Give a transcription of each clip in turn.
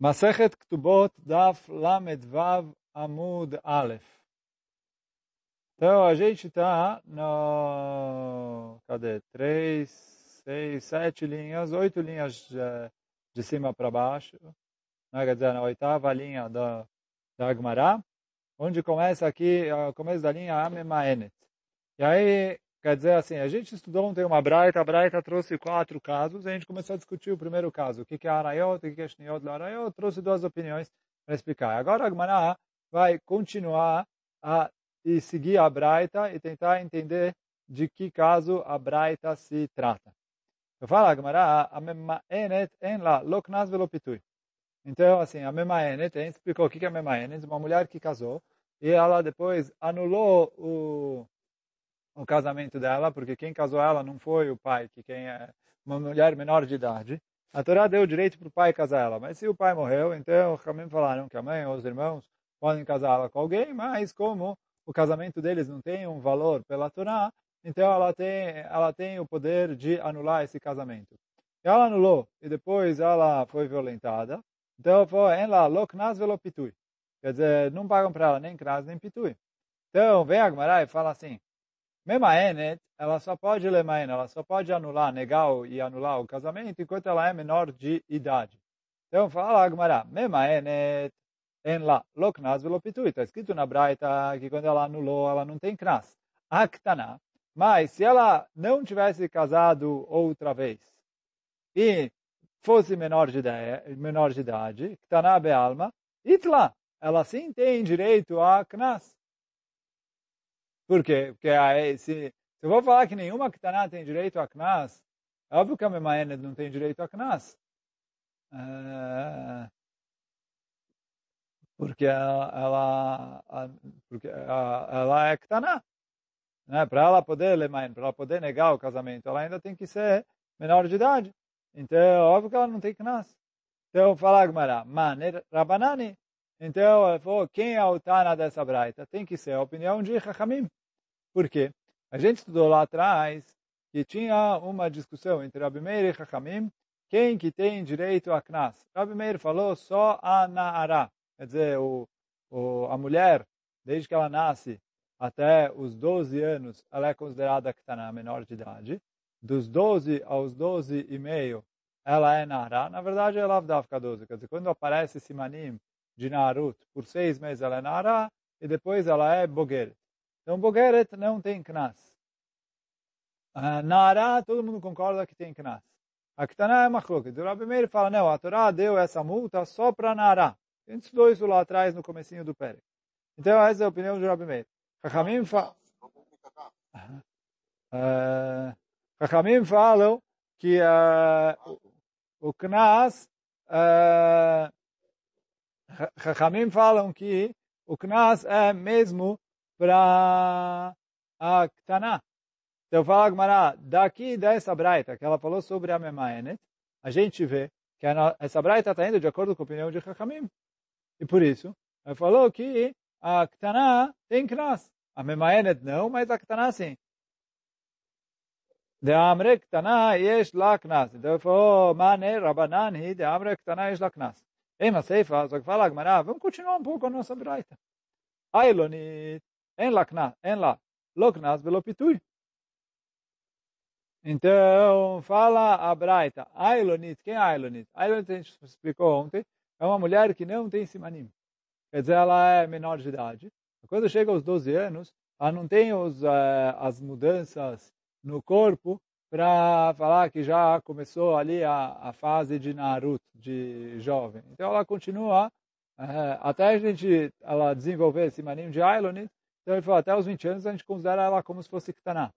Masechet Ktubot Daf Lamed Vav Amud Aleph. Então, a gente está no... Cadê? Três, seis, sete linhas, oito linhas de, cima para baixo. Né? Quer dizer, na oitava linha da, da Agmará, onde começa aqui, o começo da linha Amemaenet. E aí, Quer dizer assim, a gente estudou ontem uma Braita, a Braita trouxe quatro casos, a gente começou a discutir o primeiro caso, o que é Arayot, o que é Shniot Arayot, trouxe duas opiniões para explicar. Agora a Gmará vai continuar a e seguir a Braita e tentar entender de que caso a Braita se trata. Eu falo a Gmará, a Memaenet en la loknas velopitui. Então, assim, a Memaenet, a gente explicou o que é a Memaenet, uma mulher que casou, e ela depois anulou o o casamento dela, porque quem casou ela não foi o pai, que quem é uma mulher menor de idade. A Torá deu direito para o pai casar ela, mas se o pai morreu, então também falaram que a mãe ou os irmãos podem casá-la com alguém, mas como o casamento deles não tem um valor pela Torá, então ela tem, ela tem o poder de anular esse casamento. E ela anulou, e depois ela foi violentada, então foi em lá, loknas velopitui. Quer dizer, não pagam para ela nem knas nem pitui. Então, vem a Gmará e fala assim, Memaenet, ela só pode lemaen, ela só pode anular, negar e anular o casamento enquanto ela é menor de idade. Então fala Agmará, Memaenet en la loknas velopitui. Está escrito na Braita que quando ela anulou, ela não tem knas. Aktana. Mas se ela não tivesse casado outra vez e fosse menor de, ideia, menor de idade, ktana bealma, itla, ela sim tem direito a knas. Por quê? Porque aí, se, se eu vou falar que nenhuma Ktaná tem direito a Knas, é óbvio que a Memaenet não tem direito a Knas. É, porque ela, ela, porque ela é Ktaná. Né? Para ela poder lemain, para ela poder negar o casamento, ela ainda tem que ser menor de idade. Então, é óbvio que ela não tem Knas. Então, fala Gmará, Maner Rabanani. Então, ele falou, quem é o Tana dessa braita? Tem que ser a opinião de Chachamim. Por quê? A gente estudou lá atrás que tinha uma discussão entre Rabi Meir e Chachamim, quem que tem direito a Knas. Rabi Meir falou só a Naara, quer dizer, o, o, a mulher, desde que ela nasce até os 12 anos, ela é considerada que está na menor de idade. Dos 12 aos 12 e meio, ela é Nara. Na verdade, ela deve ficar 12. Quer dizer, quando aparece Simanim de Narut, por seis meses ela é Nara, e depois ela é Bogueret. Então, Bogeret não tem Knas. Uh, Nara, todo mundo concorda que tem Knas. A Ktaná é Machlok. O Rabi Meir fala, não, a Torá deu essa multa só para Nara. A gente estudou isso lá atrás, no comecinho do Pérez. Então, essa é a opinião do Rabi Meir. Chachamim fala... Uh, falam que uh, o Knas... Uh, falam que o Knas é mesmo para a Ktaná. Então fala Gmará, daqui dessa braita que ela falou sobre a Memaenet, a gente vê que essa braita está indo de acordo com a opinião de Chachamim. E por isso, ela falou que a Ktaná tem Knas. A Memaenet não, mas a Ktaná sim. De Amre Ktaná yesh la Knas. Então ele falou, Mane Rabanan hi de Amre Ktaná yesh la Knas. Ei, mas Seifa, só que fala Gmará, vamos continuar um pouco a nossa braita. Ailonit. En lá, en lá, loknas velopitui. Então, fala a Braita, Ailonit, quem é Ailonit? Ailonit, a gente explicou ontem, é uma mulher que não tem simanim. Quer dizer, ela é menor de idade. Quando chega aos 12 anos, ela não tem os, uh, as mudanças no corpo para falar que já começou ali a, a fase de Narut, de jovem. Então, ela continua, uh, até a gente ela desenvolver esse maninho de Ailonit, então ele falou, até os 20 anos a gente considera ela como se fosse Ktaná.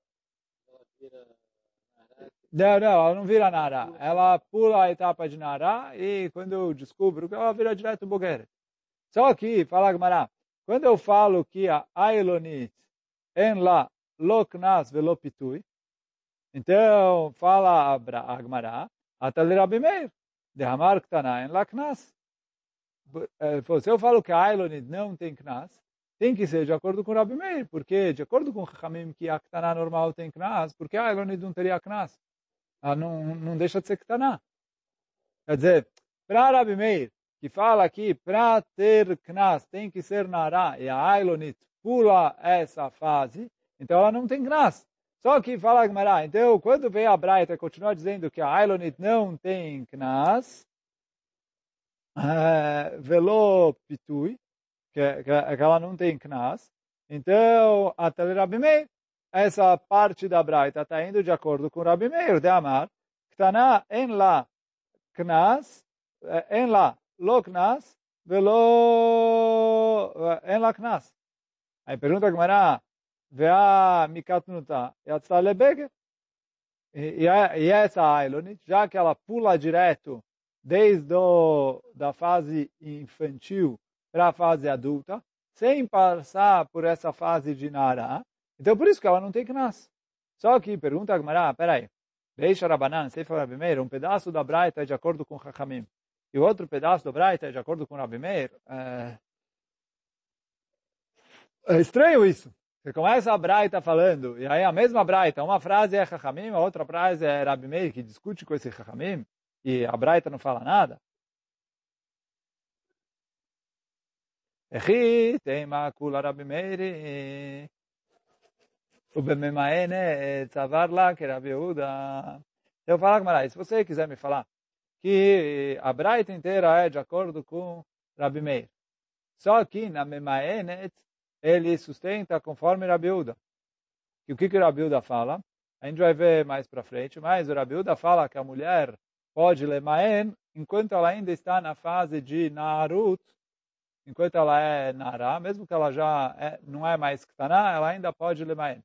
Não, não, ela não vira Nara. Ela pula a etapa de Nara e quando eu descubro ela vira direto Bogeret. Só que, fala Gmará, quando eu falo que a Ailonit en la loknas velopitui, então fala a Gmará, atal Rabi Meir, de Hamar Ktaná en la knas. Se eu falo que a Ailonit não tem knas, tem que ser de acordo com o Rabi Meir, porque de acordo com o Chachamim que a Ktaná normal tem Knas, porque a Elonid não teria Knas? Ela não, não deixa de ser Ktaná. Quer dizer, para Rabi Meir, que fala que para ter knas tem que ser nará, e a Ailonit pula essa fase, então ela não tem knas. Só que fala a Gemara, então quando vem a Braita continua dizendo que a Ailonit não tem knas, velo pitui, que, que, que ela não tem knas, então, até Rabi Meir, essa parte da Braita está indo de acordo com Rabi Meir, de Amar, Ktana en la knas, en la lo knas, velo en la knas. Aí pergunta a Gemara, vea mikatnuta, yatzta lebeger. E, e essa Ailonit, já que ela pula direto desde o, da fase infantil para a fase adulta, sem passar por essa fase de Nara, então por isso que ela não tem Knas. Só que pergunta a Gemara, peraí, Deixa Rabanan, Sefer Rabi Meir, um pedaço da Braita é de acordo com Chachamim, e o outro pedaço da Braita é de acordo com Rabi Meir. É... é estranho isso. Você começa a Braita falando, e aí a mesma Braita, uma frase é Chachamim, a outra frase é Rabi Meir, que discute com esse Chachamim, e a Braita não fala nada. Ritema kula Rabi Meiri. Ubememaene tzavar que Eu falar com se você quiser me falar que a Braita inteira é de acordo com Rabi Meir. Só que na Memaenet ele sustenta conforme Rabi Uda. E o que que Rabi Uda fala? A gente vai ver mais para frente, mas o Rabi Uda fala que a mulher pode lemaen enquanto ela ainda está na fase de Narut, enquanto ela é Nará, mesmo que ela já é, não é mais Ktaná, ela ainda pode lemaen.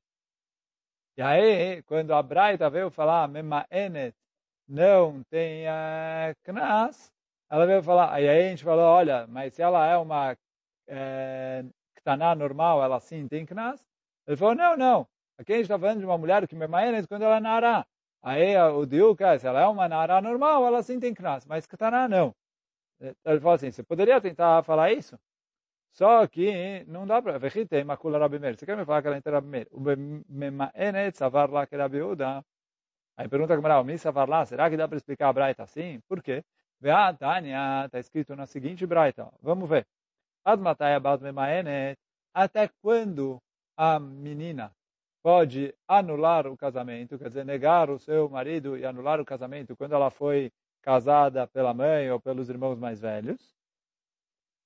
E aí, quando a Braita veio falar, Memaenet não tem Knas, ela veio falar, aí a gente falou, olha, mas se ela é uma é, Ktaná normal, ela sim tem Knas? Ele falou, não, não. Aqui a gente está falando de uma mulher que Memaenet quando ela é Nará. Aí o Diuk é, se ela é uma Nará normal, ela sim tem Knas, mas Ktaná não. Ele falou assim, você poderia tentar falar isso? Só que não dá para... Você quer me falar que ela é inteira Rabi Meir? Que. Aí pergunta a lá, será que dá para explicar a Braita assim? Por quê? Vea, Tânia, está escrito na seguinte Braita. Vamos ver. Admatai Memaenet. Até quando a menina pode anular o casamento, quer dizer, negar o seu marido e anular o casamento quando ela foi casada pela mãe ou pelos irmãos mais velhos?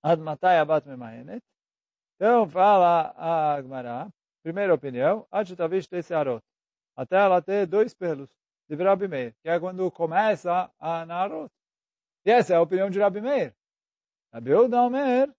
Ad matai abat memaenet. Então fala a Agmará, primeira opinião, Adjutavish arot. Até ela ter dois pelos de Rabi Meir, que é quando começa a narot. E essa é a opinião de Rabi Meir. Rabi Udamer,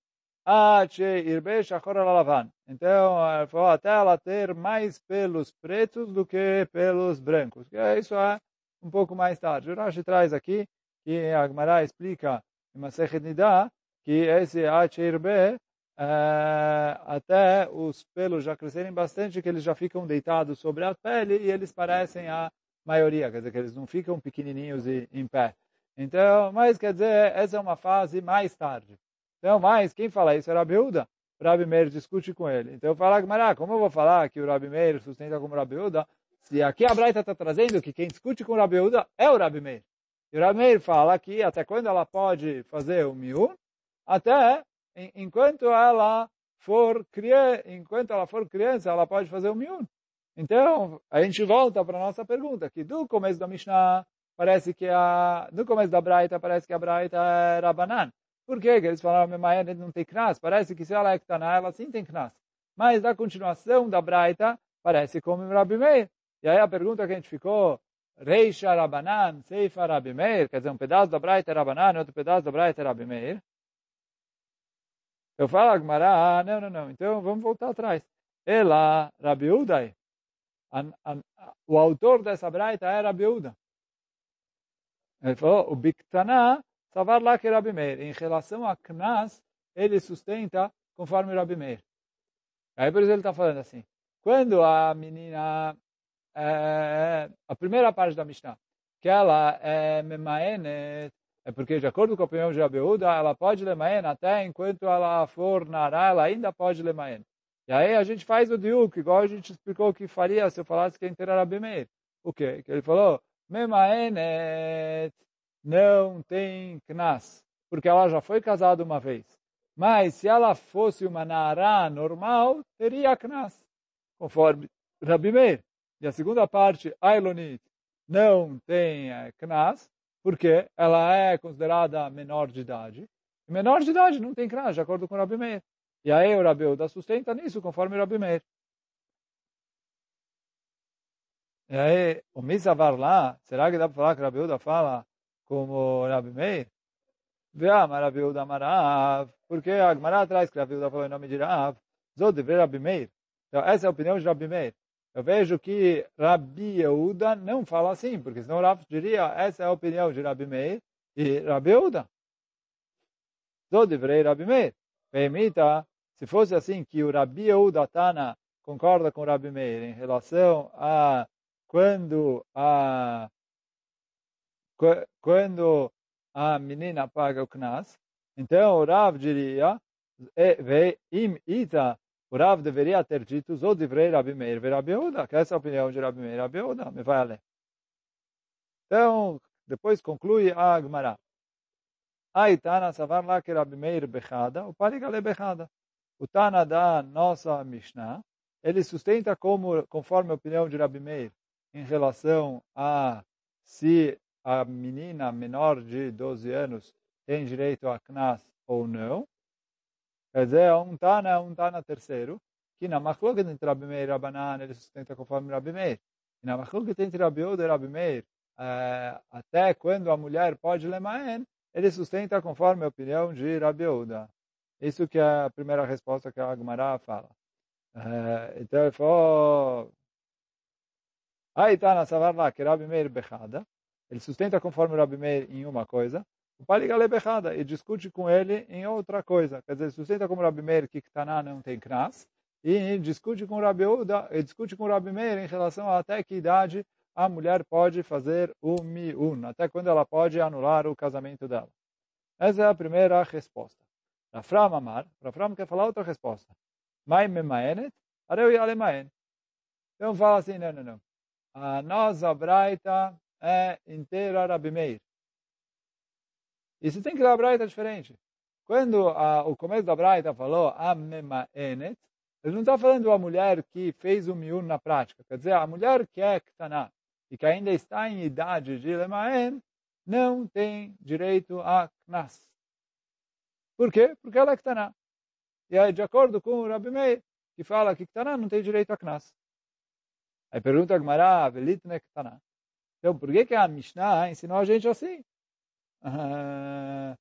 então, falou até ela ter mais pelos pretos do que pelos brancos. Isso é um pouco mais tarde. O Rashi traz aqui que a Agmará explica em Masechet Nidah que esse Achirbe, uh, até os pelos já crescerem bastante, que eles já ficam deitados sobre a pele e eles parecem a maioria, quer dizer, que eles não ficam pequenininhos e em pé. Então, mas quer dizer, essa é uma fase mais tarde. Então, mas quem fala isso é Rabi Uda. Rabi Meir discute com ele. Então, fala, Gmará, como eu vou falar que o Rabi Meir sustenta como Rabi se aqui a Braita está trazendo que quem discute com o Rabi Uda é o Rabi Meir. E o Rabi Meir fala que até quando ela pode fazer o miun, até enquanto ela for criança, enquanto ela for criança, ela pode fazer o miun. Então, a gente volta para a nossa pergunta, que do começo da Mishnah, parece que a, no começo da Braita, parece que a Braita era banana. Por que eles falaram, que não tem knas? Parece que se ela é ktaná, ela sim tem knas. Mas na continuação da Braita, parece como Rabi Meir. E aí a pergunta que a gente ficou, Reisha Rabanan, Seifa Rabi Meir, quer dizer, um pedaço da Braita é Rabanan, outro pedaço da Braita é Rabi Meir. Eu falo, Agmará, ah, não, não, não. Então vamos voltar atrás. Ela, Rabi Udai, o autor dessa braita é Rabi Uda. Ele falou, o Biktaná, Savar lá que Rabi Meir. Em relação a Knas, ele sustenta conforme Rabi Meir. Aí por isso ele está falando assim. Quando a menina, é, a primeira parte da Mishnah, que ela é Memaenet, é porque, de acordo com a opinião de Abeuda, ela pode lemaen até enquanto ela for nará, ela ainda pode lemaen. E aí a gente faz o diuk, igual a gente explicou que faria se eu falasse que a inteira era Meir. O quê? Que ele falou, memaenet não tem knas. porque ela já foi casada uma vez. Mas se ela fosse uma Nará normal, teria Knas, conforme Rabi Meir. E a segunda parte, Ailonit, não tem Knas, porque ela é considerada menor de idade. E menor de idade não tem Knas, de acordo com o Rabi Meir. E aí o Rabi Uda sustenta nisso, conforme o Rabi Meir. E aí, o Misavar lá, será que dá para falar que o Rabi Uda fala como o Rabi Meir? Veama Rabi Uda Marav, porque a Gemara traz que Rabi Uda falou em nome de Rav, Zod Rabi Meir. Então, essa é a opinião de Rabi Meir. Eu vejo que Rabi Yehuda não fala assim, porque senão Rav diria, essa é a opinião de Rabi Meir e Rabi Yehuda. Zod de Rabi Meir. Permita, se fosse assim, que o Rabi Yehuda Tana concorda com Rabi Meir em relação a quando a quando a menina paga o knas, então o Rav diria, im ita, o Rav deveria ter dito, o divrei Rabi Meir ve Rabi Yehuda, que essa é a opinião de Rabi Meir Rabi Yehuda, me vai além. Então, depois conclui a Gemara. Aitana savar lá que Rabi Meir bechada, o paligale bechada. O Tana da nossa Mishnah, ele sustenta como, conforme a opinião de Rabi Meir, em relação a se a menina menor de 12 anos tem direito a Knas ou não. Quer dizer, um Tana, um Tana terceiro, que na Machloket entre Rabi Meir e Rabanan, ele sustenta conforme Rabi Meir. E na Machloket entre Rabi Uda e Rabi Meir, é, até quando a mulher pode lemaen, ele sustenta conforme a opinião de Rabi Uda. Isso que é a primeira resposta que a Agmará fala. Então ele falou, Aí está na Savar lá que Rabi Meir Bechada, ele sustenta conforme Rabi Meir em uma coisa, o Paligale Bechada, e discute com ele em outra coisa. Quer dizer, sustenta como Rabi Meir que Ktaná não tem Knas, e discute com Rabi Uda, e discute com Rabi Meir em relação a até que idade a mulher pode fazer o miun, até quando ela pode anular o casamento dela. Essa é a primeira resposta. Rafram Amar, Rafram quer falar outra resposta. Mai memaenet, areu yalemaen. Então fala assim, não, não, não. A nossa braita é inteira Rabi Meir. E você tem que dar a braita diferente. Quando a, o começo da braita falou Amemaenet, ele não está falando a mulher que fez o miun na prática. Quer dizer, a mulher que é ktaná e que ainda está em idade de lemaen, não tem direito a knas. Por quê? Porque ela é ktaná. E aí, de acordo com o Rabi Meir, que fala que ktaná não tem direito a knas. Aí pergunta a Gemara, Velitne Ktaná. Então, por que, que a Mishnah ensinou a gente assim? Uh,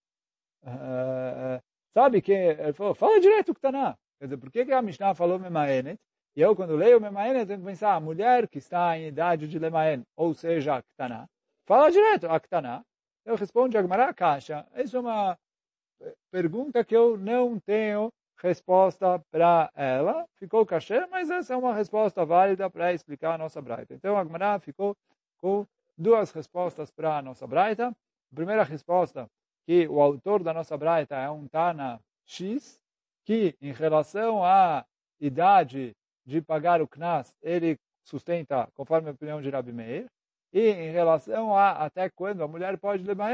uh, sabe que ele falou, fala direito o Ktaná. Quer dizer, por que, que a Mishnah falou Memaenet? E eu, quando leio Memaenet, tenho que pensar, a mulher que está em idade de Lemaen, ou seja, Ktaná, fala direto a Ktaná. Eu respondo a Gemara Caixa. Isso é uma pergunta que eu não tenho resposta para ela. Ficou cachê, mas essa é uma resposta válida para explicar a nossa braita. Então, a Gemara ficou com duas respostas para a nossa braita. A primeira resposta, que o autor da nossa braita é um Tana X, que em relação à idade de pagar o Knas, ele sustenta conforme a opinião de Rabi Meir, e em relação a até quando a mulher pode levar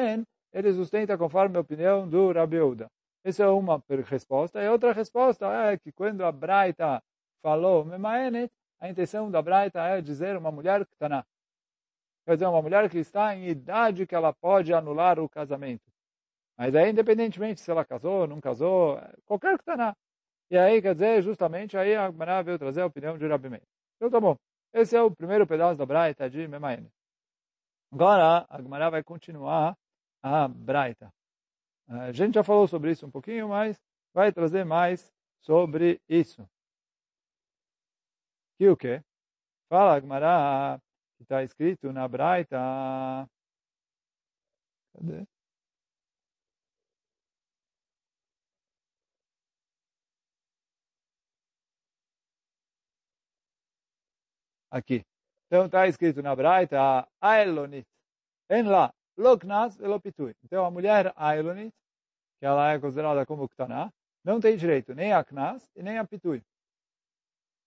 ele sustenta conforme a opinião do Rabi Uda. Essa é uma resposta. E outra resposta é que quando a Braita falou Memaenet, a intenção da Braita é dizer uma mulher que está na. Quer dizer, uma mulher que está em idade que ela pode anular o casamento. Mas aí, independentemente se ela casou, não casou, qualquer que está. E aí, quer dizer, justamente aí a Gemara veio trazer a opinião de Rabi Meir. Então, tá bom. Esse é o primeiro pedaço da Braita de Memaenet. Agora, a Gemara vai continuar a Braita. A gente já falou sobre isso um pouquinho, mas vai trazer mais sobre isso. Que o quê? Fala, Agmará, está escrito na Braita. Cadê? Aqui. Então está escrito na Braita, Aelonit. Em lá, Loknas velopitui. Então a mulher Ailonit, que ela é considerada como Ktaná, não tem direito nem a Knas e nem a Pitui.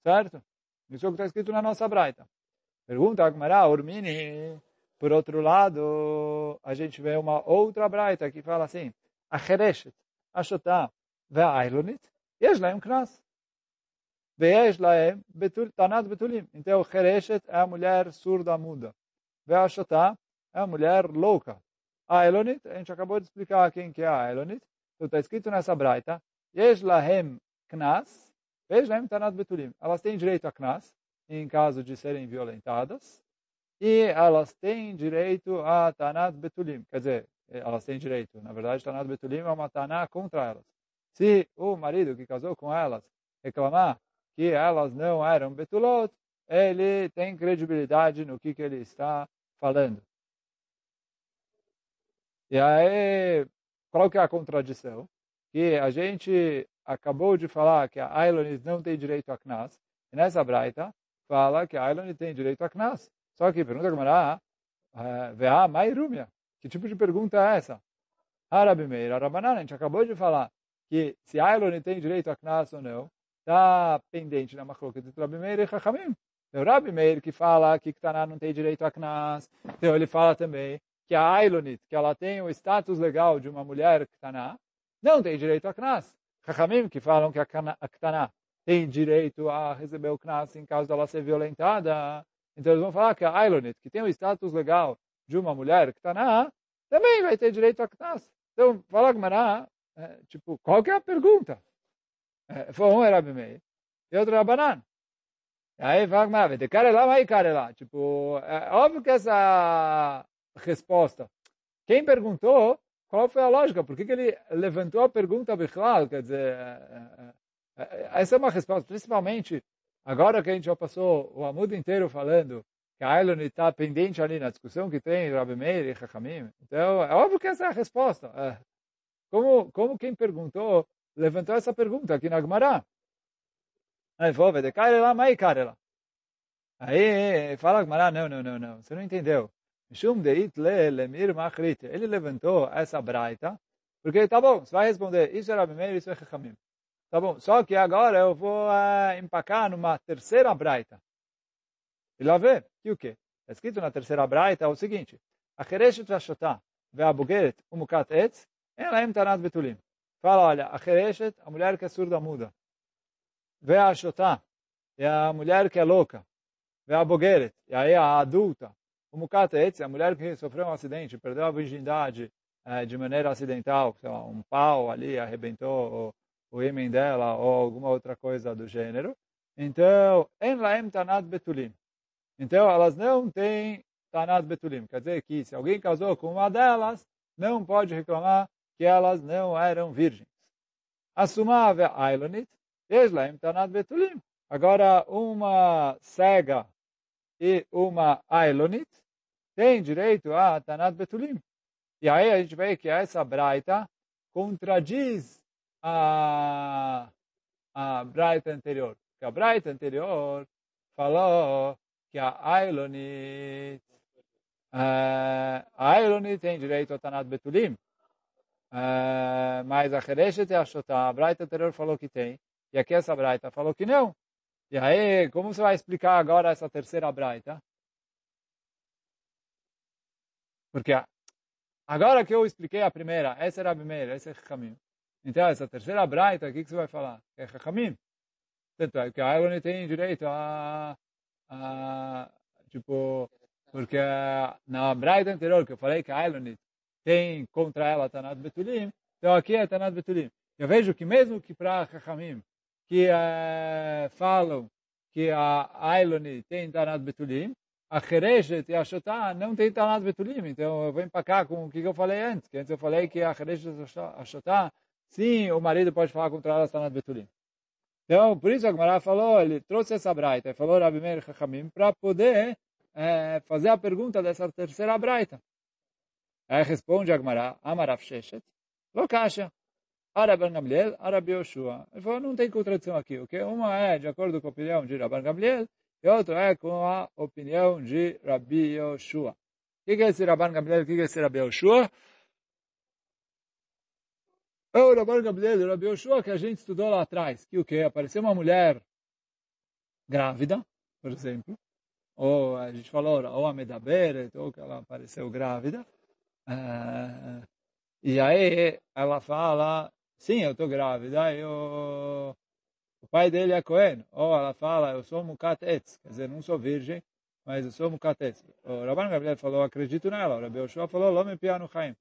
Certo? Isso é o que está escrito na nossa Braita. Pergunta Agmará, Urmini. Por outro lado, a gente vê uma outra braita que fala assim, Achereshet, Ashotá, Ve'ailonit, Yeslaem Knas. Ve'eslaem Tanat Betulim. Então, Chereshet é a mulher surda muda. Ve a Ve'ashotá é a mulher louca. A Elonit, a gente acabou de explicar quem que é a Elonit. Então, está escrito nessa braita, Yeslaem Knas, Ve'eslaem Tanat Betulim. Elas têm direito a Knas em caso de serem violentadas, e elas têm direito a tanat betulim. Quer dizer, elas têm direito. Na verdade, tanat betulim é uma taná contra elas. Se o marido que casou com elas reclamar que elas não eram betulot, ele tem credibilidade no que, que ele está falando. E aí, qual que é a contradição? Que a gente acabou de falar que a Ailonis não tem direito a Knas, e nessa braita fala que a Ailonis tem direito a Knas. Só que pergunta como era, Vea Mairumia. Que tipo de pergunta é essa? Arabi Meir, Arabanan, a gente acabou de falar que se a Ailonis tem direito a Knas ou não, está pendente na machloket de Rabi Meir e Chachamim. Então, Rabi Meir que fala que Ktaná não tem direito a Knas, então ele fala também que a Ailonit, que ela tem o status legal de uma mulher Ktaná, não tem direito a Knas. Chachamim que falam que a Ktaná tem direito a receber o Knas em caso dela ser violentada. Então eles vão falar que a Ailonit, que tem o status legal de uma mulher Ktaná, também vai ter direito a Knas. Então, fala Gmará, é, tipo, qual que é a pergunta? Foi um era Meir e outro era Banan. Aí fala, mas de cara lá, vai cara lá. Tipo, é óbvio que essa resposta. Quem perguntou, qual foi a lógica? Por que, que ele levantou a pergunta Bichlal? Quer dizer, essa é uma resposta, principalmente agora que a gente já passou o amudo inteiro falando que a Ailon está pendente ali na discussão que tem Rabi Meir e Chachamim. Então, é óbvio que essa é a resposta. Como, como quem perguntou levantou essa pergunta aqui na Gemara. Aí falou, de lá, mas lá. Aí fala a Gemara, não, não, não, não, você não entendeu. Ele levantou essa braita, porque tá bom, você vai responder, isso é Rabi Meir, isso é Chachamim. Tá bom, só que agora eu vou uh, empacar numa terceira braita. E lá vê, que o quê? Está escrito na terceira braita o seguinte, a Chereshet Vashotah ve'abugeret umukat etz, ela em tanat betulim. Fala, olha, a Hereshet, a mulher que é surda muda. Vê a Shotá, é a mulher que é louca. Bogeret, e aí a adulta. O Mukata Etz, a mulher que sofreu um acidente, perdeu a virgindade é, de maneira acidental, lá, um pau ali arrebentou o, imen dela ou alguma outra coisa do gênero. Então, em laem tanat betulim. Então, elas não têm tanat betulim. Quer dizer que se alguém casou com uma delas, não pode reclamar que elas não eram virgens. Assumava Ailonit, Yeslaim Tanat Betulim. Agora, uma cega e uma Ailonit têm direito a Tanat Betulim. E aí a gente vê que essa braita contradiz a, a braita anterior. Que a braita anterior falou que a Ailonit, uh, a Ailonit tem direito a Tanat Betulim. Uh, mas a Hereshet e a Shotá, a Braita anterior falou que tem, e aqui essa Braita falou que não. E aí, como você vai explicar agora essa terceira Braita? Porque agora que eu expliquei a primeira, essa era a primeira, esse é Chachamim. Então, essa terceira Braita, o que, você vai falar? É Chachamim. Tanto é que a Aaron tem direito a, a tipo, porque na Braita anterior que eu falei que a Aaron tem contra ela Tanat Betulim, então aqui é Tanat Betulim. Eu vejo que mesmo que para Chachamim, que uh, falam que a Ailoni tem Tanat Betulim, a Chereshet e a Shotá não tem Tanat Betulim. Então eu vou empacar com o que eu falei antes, que antes eu falei que a Chereshet e a Shotá, sim, o marido pode falar contra ela Tanat Betulim. Então, por isso a Gemara falou, ele trouxe essa braita, falou Rabi Meir Chachamim, para poder é, fazer a pergunta dessa terceira braita. Aí responde Agmará, Amarav Sheshet, Lokasha, Araban Gamliel, Arabi Yoshua. Ele falou, não tem contradição aqui, ok? Uma é de acordo com a opinião de Rabban Gamliel, e outra é com a opinião de Rabi Yoshua. O que é esse Rabban Gamliel? O que é esse Rabi Yoshua? O Rabban Gamliel e o Rabi Yoshua que a gente estudou lá atrás. Que o que? Apareceu uma mulher grávida, por exemplo, ou a gente falou, ou a Medaberet, ou que ela apareceu grávida, Uh, E aí ela fala, sim, eu estou grávida, eu... o pai dele é Cohen. Ou ela fala, eu sou Mukat Etz, quer dizer, não sou virgem, mas eu sou Mukat Etz. O Rabban Gabriel falou, acredito nela. O Rabbi Yoshua falou, Lome Piano Chaim.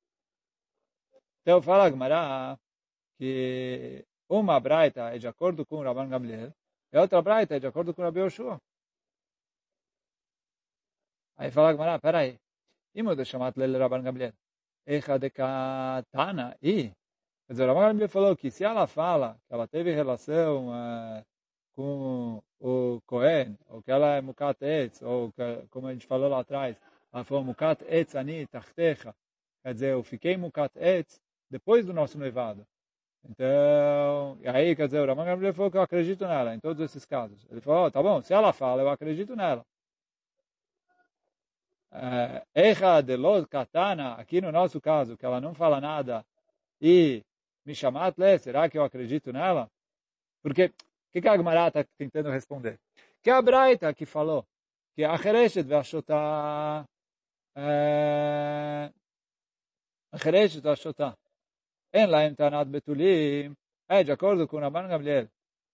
Então fala Gmará que uma braita é de acordo com o Rabban Gabriel e outra braita é de acordo com o Rabbi Yoshua. Aí fala Gmará, peraí, Imo de chamat lele Rabban Gabriel. Echa de katana. E, quer dizer, o Rabban Gabriel falou que se ela fala que ela teve relação uh, com o Cohen, ou que ela é mukat etz, ou que, como a gente falou lá atrás, ela falou mukat etz ani tachtecha. Quer dizer, eu fiquei mukat etz depois do nosso noivado. Então, e aí, quer dizer, o Rabban Gabriel falou que eu acredito nela, em todos esses casos. Ele falou, oh, tá bom, se ela fala, eu acredito nela. Echa de Lot Katana, aqui no nosso caso, que ela não fala nada, e me chamat le, será que eu acredito nela? Porque, o que, que a Agmará está tentando responder? Que a Braita que falou que a Chereshet Vashotá, a Chereshet Vashotá, em Laim Tanat Betulim, é de acordo com o Rabban Gabriel,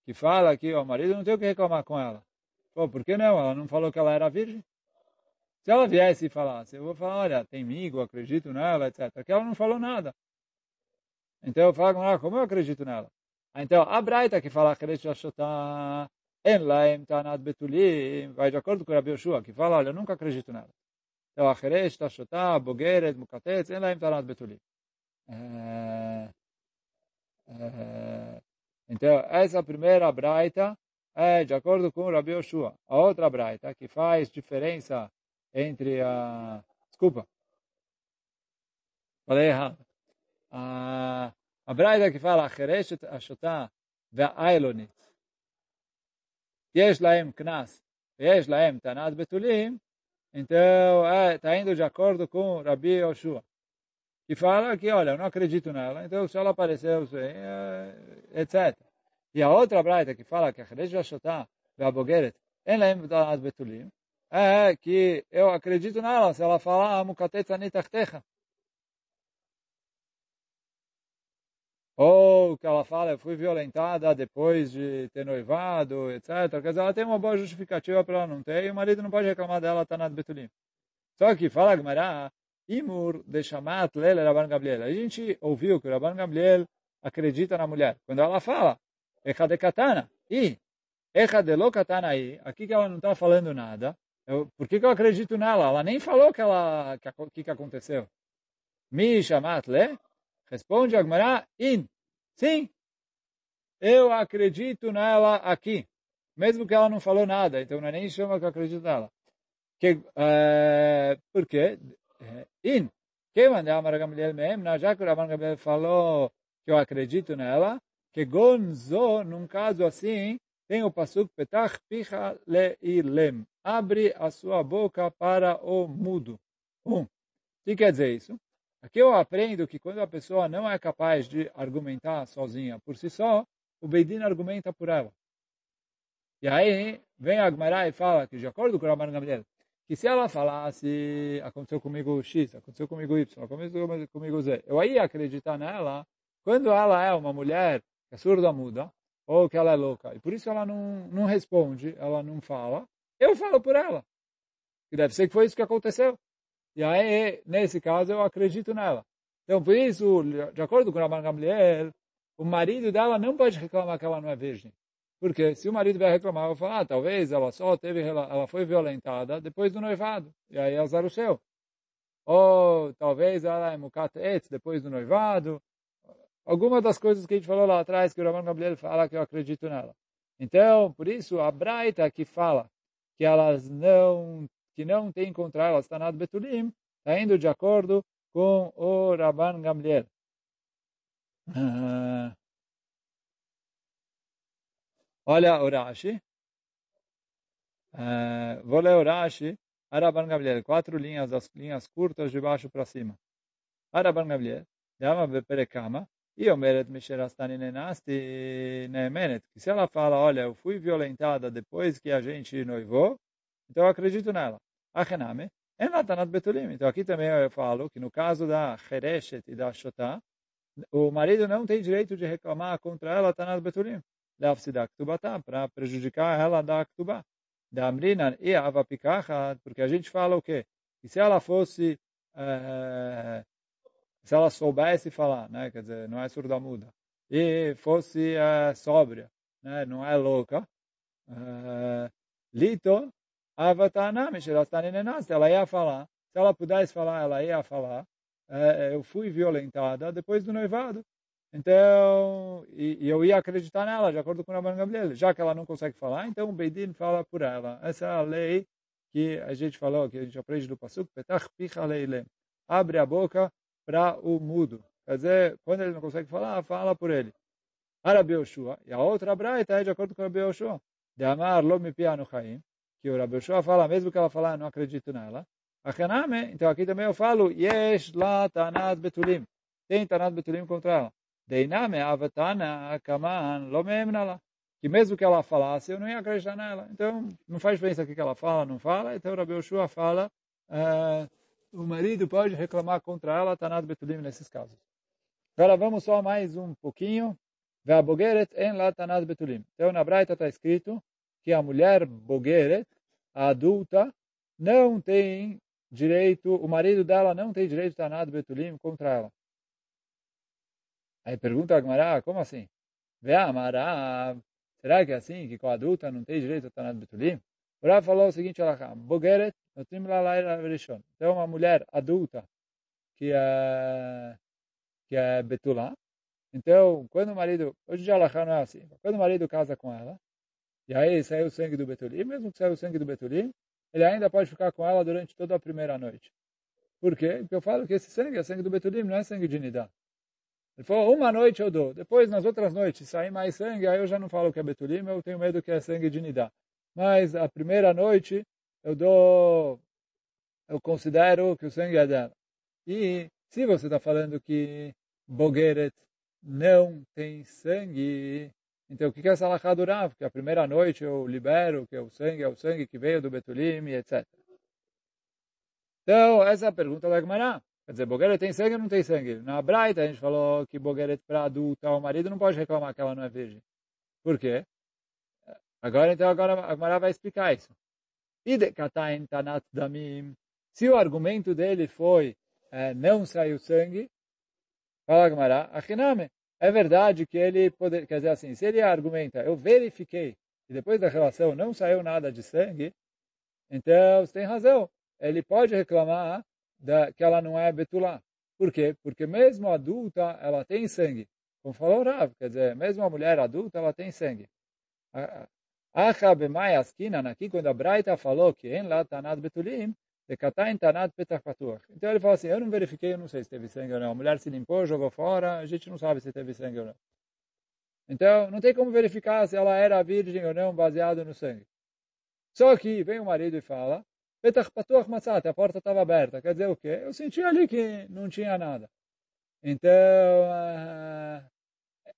que fala que o marido não tem o que reclamar com ela. Pô, por que não? Ela não falou que ela era virgem? Se ela viesse e falasse, eu vou falar, olha, tem amigo, acredito nela, etc. Porque ela não falou nada. Então eu falo com como eu acredito nela? Então, a Braita que fala, en laim tanat betulim, vai de acordo com o Rabi Yoshua, que fala, olha, eu nunca acredito nela. Então, a Cheresh, Tashotá, Bogeret, Mukatetz, en laim tanat betulim. É, então, essa primeira braita é de acordo com o Rabi Oshua. A outra braita que faz diferença entre a... Desculpa. Falei errado. A, a braita que fala Chereshet Ashotah ve'ailonit. Yesh laem knas. Yesh laem tanat betulim. Então, está é, tá indo de acordo com o Rabi Oshua e fala que, olha, eu não acredito nela, então se ela apareceu, eh, etc. E a outra braita que fala que a Cheresh Vashotá Vabogeret Enlem Vdalat Betulim é, é que eu acredito nela se ela falar Amukatet Sanitachtecha. Ou que ela fala, eu fui violentada depois de ter noivado, etc. Quer dizer, ela tem uma boa justificativa para ela não ter e o marido não pode reclamar dela, tá Tanat Betulim. Só que fala Gemara Imur de Shamat Lele Rabban Gabriel. A gente ouviu que o Rabban Gabriel acredita na mulher. Quando ela fala, Echa de Katana, e Echa de Lo Katana, aí, aqui que ela não está falando nada, eu, por que, que eu acredito nela? Ela nem falou que ela que, que, que aconteceu. Mi shamat le? Responde Agmará, in. Sim, eu acredito nela aqui. Mesmo que ela não falou nada, então não é nem chama que eu acredito nela. Que, é, por quê? In. Que mandar Amar Gamliel mesmo, já que o Rabban Gamliel falou que eu acredito nela, que gonzo, num caso assim, tem o pasuk petach picha leilem. Abre a sua boca para o mudo. Um. O que quer dizer isso? Aqui eu aprendo que quando a pessoa não é capaz de argumentar sozinha por si só, o Beidin argumenta por ela. E aí vem a Gmará e fala que, de acordo com o Rabban Gamliel, que se ela falasse, aconteceu comigo X, aconteceu comigo Y, aconteceu comigo Z, eu ia acreditar nela quando ela é uma mulher que é surda muda, ou que ela é louca. E por isso ela não, não responde, ela não fala. Eu falo por ela. E deve ser que foi isso que aconteceu. E aí, nesse caso, eu acredito nela. Então, por isso, de acordo com a Gamliel, o marido dela não pode reclamar que ela não é virgem. Porque se o marido vai reclamar, eu vou falar, ah, talvez ela só teve, ela foi violentada depois do noivado. E aí é azar o seu. Ou talvez ela é mukat etz depois do noivado alguma das coisas que a gente falou lá atrás, que o Rabban Gabriel fala que eu acredito nela. Então, por isso, a Braita que fala que elas não, que não tem contra elas Tanat Betulim, está indo de acordo com o Rabban Gamliel. Uh, olha o Rashi. Uh, vou ler o Rashi. Rabban Gamliel, quatro linhas, as linhas curtas de baixo para cima. Rabban Gamliel, Dama Beperekama, e Omeret Misherastani Nenasti Neemenet, que se ela fala, olha, eu fui violentada depois que a gente noivou, então eu acredito nela. Achename, Betulim. Então aqui também eu falo que no caso da Hereshet e da Shotá, o marido não tem direito de reclamar contra ela Latanat Betulim. Leafsidak Tubatá, para prejudicar ela da Ktubá. Da Amrina e Ava Pikachat, porque a gente fala o quê? Que se ela fosse, é, se ela soubesse falar, né? quer dizer, não é surda muda, e fosse é, sóbria, né? não é louca, é, Lito, Avatanami, ela ia falar, se ela pudesse falar, ela ia falar, eu fui violentada depois do noivado. Então, e, e, eu ia acreditar nela, de acordo com Rabban Gamliel. Já que ela não consegue falar, então o Beidin fala por ela. Essa é a lei que a gente falou, que a gente aprende do Pasuk, Petach Picha Leilem. Abre a boca para o mudo. Quer dizer, quando ele não consegue falar, fala por ele. Arabi Yoshua. E a outra braita é de acordo com Rabi Yoshua. De amar lo mi piano chaim. Que o Rabi fala, mesmo que ela falar, não acredito nela. Achaname, então aqui também eu falo, Yesh la tanat betulim. Tem tanat betulim contra ela. Deiname avatana kaman lo memnala. Que mesmo que ela falasse, eu não ia acreditar nela. Então, não faz diferença o que ela fala, não fala. Então, Rabi Yoshua fala, uh, o marido pode reclamar contra ela, tanat betulim nesses casos. Agora vamos só mais um pouquinho. Ve'abogeret en la tanat betulim. Então, na Braita está escrito que a mulher bogeret, a adulta, não tem direito, o marido dela não tem direito de Tanad Betulim contra ela. Aí pergunta a Gmará, como assim? Vê a Mará, será que é assim, que com a adulta não tem direito a Tanad Betulim? O Rav falou o seguinte, Bogeret, então uma mulher adulta que é, que é Betulá, então quando o marido, hoje já Allah não é assim, quando o marido casa com ela, e aí saiu o sangue do Betulim, mesmo que saiu o sangue do Betulim, ele ainda pode ficar com ela durante toda a primeira noite. Por quê? Porque eu falo que esse sangue é sangue do Betulim, não é sangue de Nidá. Ele falou, uma noite eu dou. Depois, nas outras noites, sair mais sangue, aí eu já não falo que é Betulim, eu tenho medo que é sangue de Nidá. Mas a primeira noite, eu dou, eu considero que o sangue é dela. E se você está falando que Bogeret não tem sangue, então, o que é essa alahá do Rav? Que a primeira noite eu libero, que é o sangue é o sangue que veio do Betulim, etc. Então, essa é a pergunta da Gemara. Quer dizer, Bogueret tem sangue ou não tem sangue? Na Braita a gente falou que Bogueret para adulta, o marido não pode reclamar que ela não é virgem. Por quê? Agora, então, agora a Gemara vai explicar isso. Se o argumento dele foi é, não saiu sangue, fala a Gemara, achiname. É verdade que ele poder, quer dizer assim, se ele argumenta, eu verifiquei e depois da relação não saiu nada de sangue, então você tem razão. Ele pode reclamar da, que ela não é betulá. Por quê? Porque mesmo adulta, ela tem sangue. Como falou Rav, quer dizer, mesmo a mulher adulta, ela tem sangue. Acha b'mai askina, aqui quando a Braita falou que em lá tanat betulim, então ele falou assim, eu não verifiquei, eu não sei se teve sangue ou não. A mulher se limpou, jogou fora, a gente não sabe se teve sangue ou não. Então, não tem como verificar se ela era virgem ou não, baseado no sangue. Só que vem o marido e fala, A porta estava aberta. Quer dizer o quê? Eu senti ali que não tinha nada. Então, uh,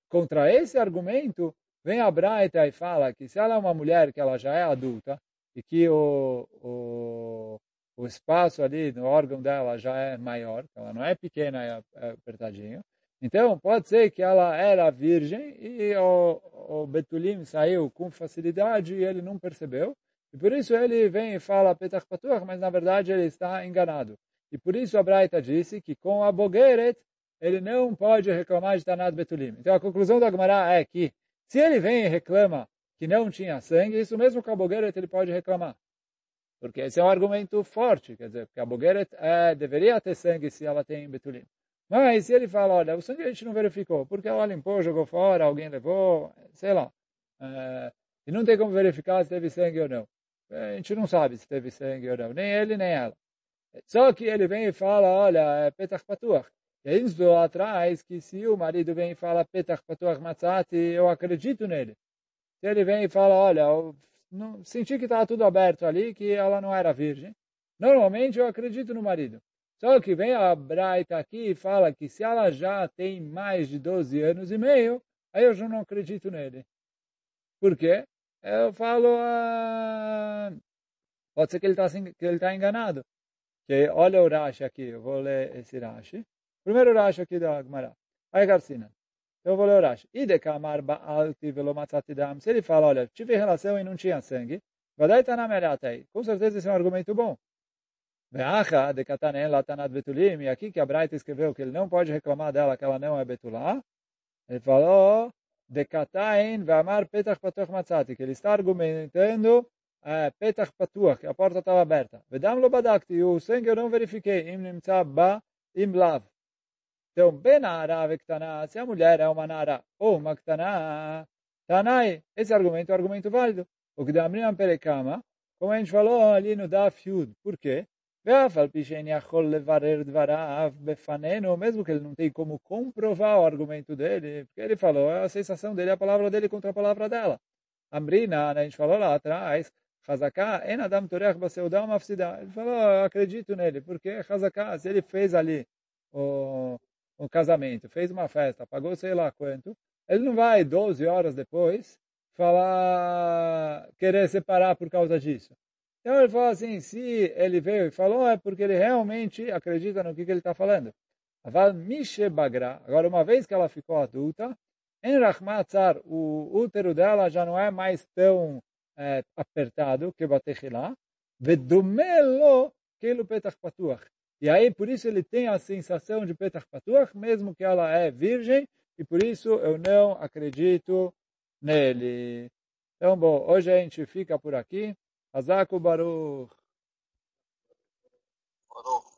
contra esse argumento, vem a Braita e fala que se ela é uma mulher que ela já é adulta, e que o, o o espaço ali no órgão dela já é maior, ela não é pequena, é apertadinho. Então, pode ser que ela era virgem e o, o Betulim saiu com facilidade e ele não percebeu. E por isso ele vem e fala Petach Patuach, mas na verdade ele está enganado. E por isso a Braita disse que com a Bogeret ele não pode reclamar de Tanat Betulim. Então a conclusão da Gemara é que se ele vem e reclama que não tinha sangue, isso mesmo com a Bogeret ele pode reclamar. Porque esse é um argumento forte, quer dizer, porque a Bogeret é, deveria ter sangue se ela tem betulim. Mas se ele fala, olha, o sangue a gente não verificou, porque ela limpou, jogou fora, alguém levou, sei lá. É, e não tem como verificar se teve sangue ou não. A gente não sabe se teve sangue ou não, nem ele nem ela. Só que ele vem e fala, olha, é petach patuach. E aí estou atrás que se o marido vem e fala petach patuach matzati, eu acredito nele. Se ele vem e fala, olha, não, senti que estava tudo aberto ali, que ela não era virgem. Normalmente eu acredito no marido. Só que vem a Braita aqui e fala que se ela já tem mais de 12 anos e meio, aí eu já não acredito nele. Por quê? Eu falo, ah, pode ser que ele está tá enganado. que olha o Rashi aqui, eu vou ler esse Rashi. Primeiro Rashi aqui da Gemara. Aí Garcina. Eu vou ler o Rashi. E de kamar ba'alti velo matzati dam. Se ele fala, olha, tive relação e não tinha sangue, vadai tanameratei. Com certeza esse é um argumento bom. Ve'acha de katanen latanat betulim. E aqui que a Braita escreveu que ele não pode reclamar dela, que ela não é betulá. Ele falou, de katain ve'amar petach patoch matzati. Que ele está argumentando é, petach patuach, que a porta estava aberta. Vedam lo badakti, o sangue eu não verifiquei, im nimtza ba im lav. Então, benara vektana, se a mulher é uma nara ou uma ktana, tanai, esse argumento é um argumento válido. O que amrinam perekama, como a gente falou ali no daf yud. Por quê? Mesmo que ele não tem como comprovar o argumento dele, porque ele falou, é a sensação dele, a palavra dele contra a palavra dela. Amrina, né, a gente falou lá atrás. Ele falou, eu acredito nele, porque Hazaká, se ele fez ali o, o casamento, fez uma festa, pagou sei lá quanto, ele não vai 12 horas depois falar, querer separar por causa disso. Então ele falou assim, se ele veio e falou, é porque ele realmente acredita no que, que ele está falando. Agora uma vez que ela ficou adulta, em Rahmatzar, o útero dela já não é mais tão é, apertado que batechilá, vedomelo kelo petach patuach. E aí, por isso, ele tem a sensação de petach patuach, mesmo que ela é virgem, e por isso eu não acredito nele. Então, bom, hoje a gente fica por aqui. Hazaku Baruch. Baruch.